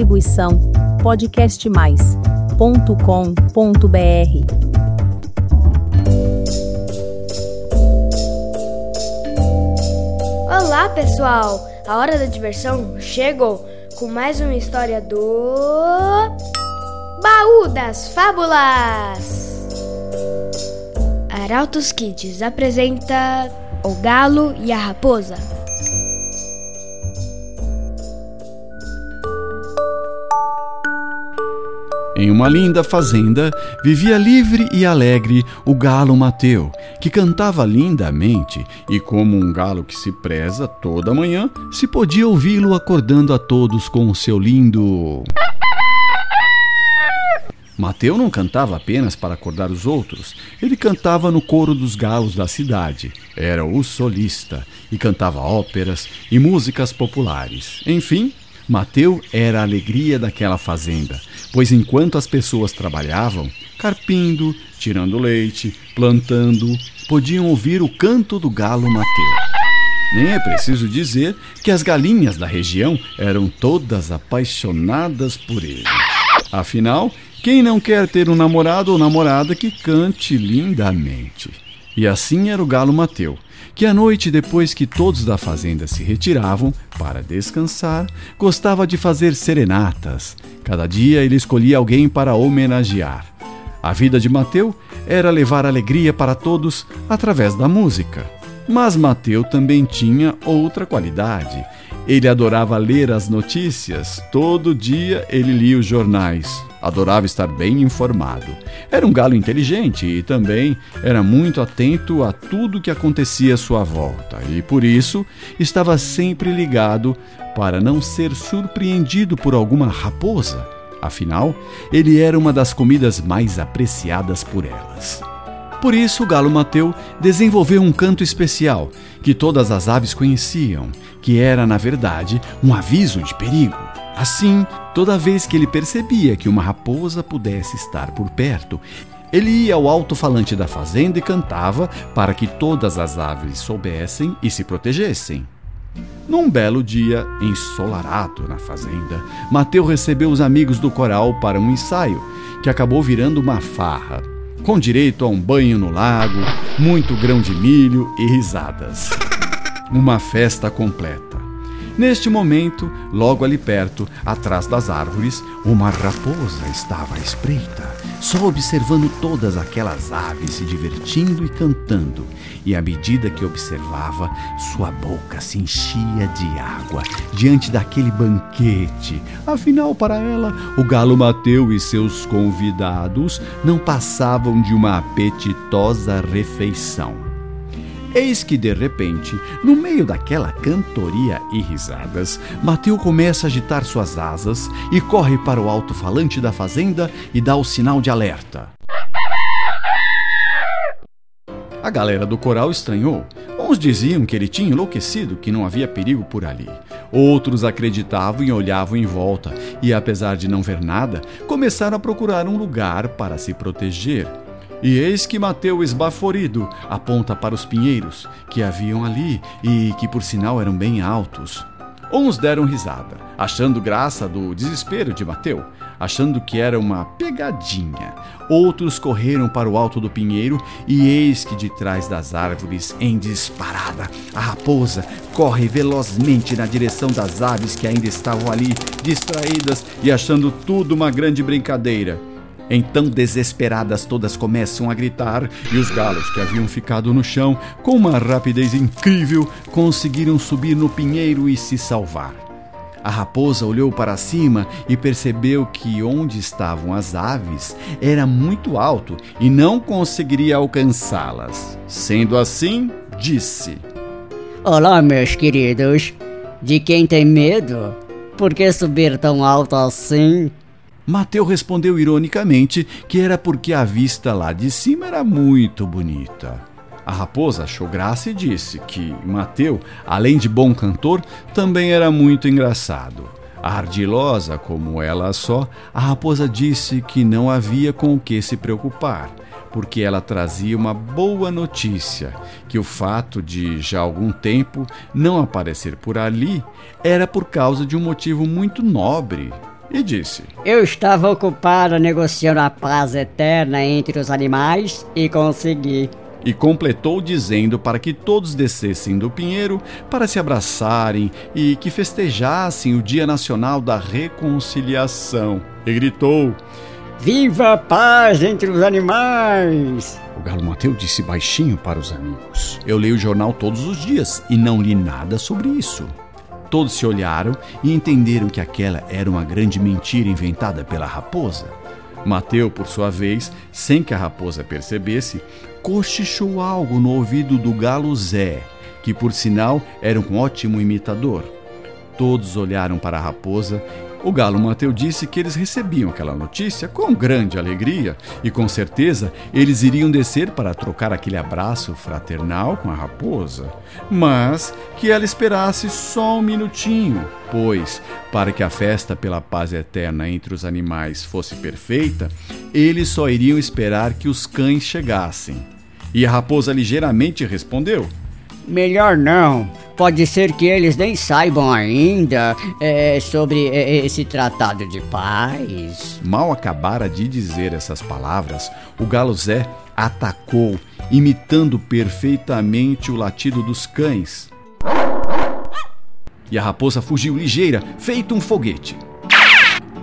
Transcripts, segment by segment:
Distribuição podcastmais.com.br. Olá, pessoal! A hora da diversão chegou com mais uma história do Baú das Fábulas. Arautos Kids apresenta O Galo e a Raposa. Em uma linda fazenda vivia livre e alegre o galo Mateu, que cantava lindamente, e como um galo que se preza toda manhã, se podia ouvi-lo acordando a todos com o seu lindo. Mateu não cantava apenas para acordar os outros, ele cantava no coro dos galos da cidade. Era o solista e cantava óperas e músicas populares. Enfim, Mateu era a alegria daquela fazenda, pois enquanto as pessoas trabalhavam, carpindo, tirando leite, plantando, podiam ouvir o canto do galo Mateu. Nem é preciso dizer que as galinhas da região eram todas apaixonadas por ele. Afinal, quem não quer ter um namorado ou namorada que cante lindamente? E assim era o galo Mateu, que à noite, depois que todos da fazenda se retiravam para descansar, gostava de fazer serenatas. Cada dia ele escolhia alguém para homenagear. A vida de Mateu era levar alegria para todos através da música. Mas Mateu também tinha outra qualidade. Ele adorava ler as notícias. Todo dia ele lia os jornais. Adorava estar bem informado. Era um galo inteligente e também era muito atento a tudo que acontecia à sua volta, e por isso estava sempre ligado para não ser surpreendido por alguma raposa. Afinal, ele era uma das comidas mais apreciadas por elas. Por isso, o galo Mateu desenvolveu um canto especial que todas as aves conheciam, que era, na verdade, um aviso de perigo. Assim, toda vez que ele percebia que uma raposa pudesse estar por perto, ele ia ao alto-falante da fazenda e cantava para que todas as aves soubessem e se protegessem. Num belo dia ensolarado na fazenda, Mateu recebeu os amigos do coral para um ensaio que acabou virando uma farra, com direito a um banho no lago, muito grão de milho e risadas. Uma festa completa. Neste momento, logo ali perto, atrás das árvores, uma raposa estava à espreita, só observando todas aquelas aves se divertindo e cantando. E à medida que observava, sua boca se enchia de água diante daquele banquete. Afinal, para ela, o galo Mateu e seus convidados não passavam de uma apetitosa refeição. Eis que, de repente, no meio daquela cantoria e risadas, Mateu começa a agitar suas asas e corre para o alto-falante da fazenda e dá o sinal de alerta. A galera do coral estranhou. Uns diziam que ele tinha enlouquecido, que não havia perigo por ali. Outros acreditavam e olhavam em volta, e apesar de não ver nada, começaram a procurar um lugar para se proteger. E eis que Mateu, esbaforido, aponta para os pinheiros que haviam ali e que, por sinal, eram bem altos. Uns deram risada, achando graça do desespero de Mateu, achando que era uma pegadinha. Outros correram para o alto do pinheiro e eis que de trás das árvores, em disparada, a raposa corre velozmente na direção das aves que ainda estavam ali, distraídas e achando tudo uma grande brincadeira. Então, desesperadas, todas começam a gritar e os galos que haviam ficado no chão, com uma rapidez incrível, conseguiram subir no pinheiro e se salvar. A raposa olhou para cima e percebeu que onde estavam as aves era muito alto e não conseguiria alcançá-las. Sendo assim, disse: Olá, meus queridos. De quem tem medo? Por que subir tão alto assim? Mateu respondeu ironicamente que era porque a vista lá de cima era muito bonita. A raposa achou graça e disse que Mateu, além de bom cantor, também era muito engraçado. Ardilosa como ela só, a raposa disse que não havia com o que se preocupar, porque ela trazia uma boa notícia: que o fato de já algum tempo não aparecer por ali era por causa de um motivo muito nobre e disse: Eu estava ocupado negociando a paz eterna entre os animais e consegui. E completou dizendo para que todos descessem do pinheiro para se abraçarem e que festejassem o Dia Nacional da Reconciliação. E gritou: Viva a paz entre os animais! O galo Mateu disse baixinho para os amigos: Eu leio o jornal todos os dias e não li nada sobre isso. Todos se olharam e entenderam que aquela era uma grande mentira inventada pela raposa. Mateu, por sua vez, sem que a raposa percebesse, cochichou algo no ouvido do galo Zé, que por sinal era um ótimo imitador. Todos olharam para a raposa o galo Mateu disse que eles recebiam aquela notícia com grande alegria e com certeza eles iriam descer para trocar aquele abraço fraternal com a raposa, mas que ela esperasse só um minutinho, pois, para que a festa pela paz eterna entre os animais fosse perfeita, eles só iriam esperar que os cães chegassem. E a raposa ligeiramente respondeu: Melhor não. Pode ser que eles nem saibam ainda é, sobre é, esse tratado de paz. Mal acabara de dizer essas palavras, o galo Zé atacou, imitando perfeitamente o latido dos cães. E a raposa fugiu ligeira, feito um foguete.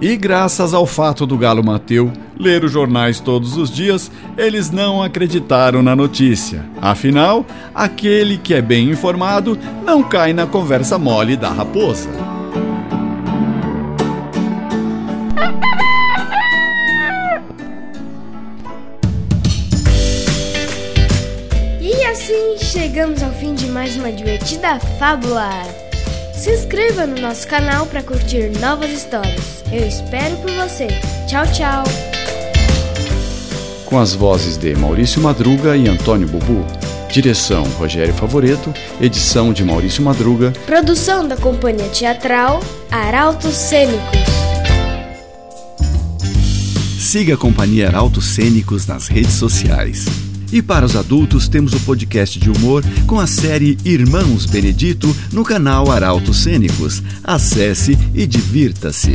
E graças ao fato do galo Mateu ler os jornais todos os dias, eles não acreditaram na notícia. Afinal, aquele que é bem informado não cai na conversa mole da raposa. E assim chegamos ao fim de mais uma divertida fábula. Se inscreva no nosso canal para curtir novas histórias. Eu espero por você. Tchau, tchau. Com as vozes de Maurício Madruga e Antônio Bubu. Direção Rogério Favoreto, edição de Maurício Madruga, Produção da Companhia Teatral Arautos Cênicos. Siga a Companhia Arautos Cênicos nas redes sociais. E para os adultos, temos o podcast de humor com a série Irmãos Benedito no canal Arautos Cênicos. Acesse e divirta-se.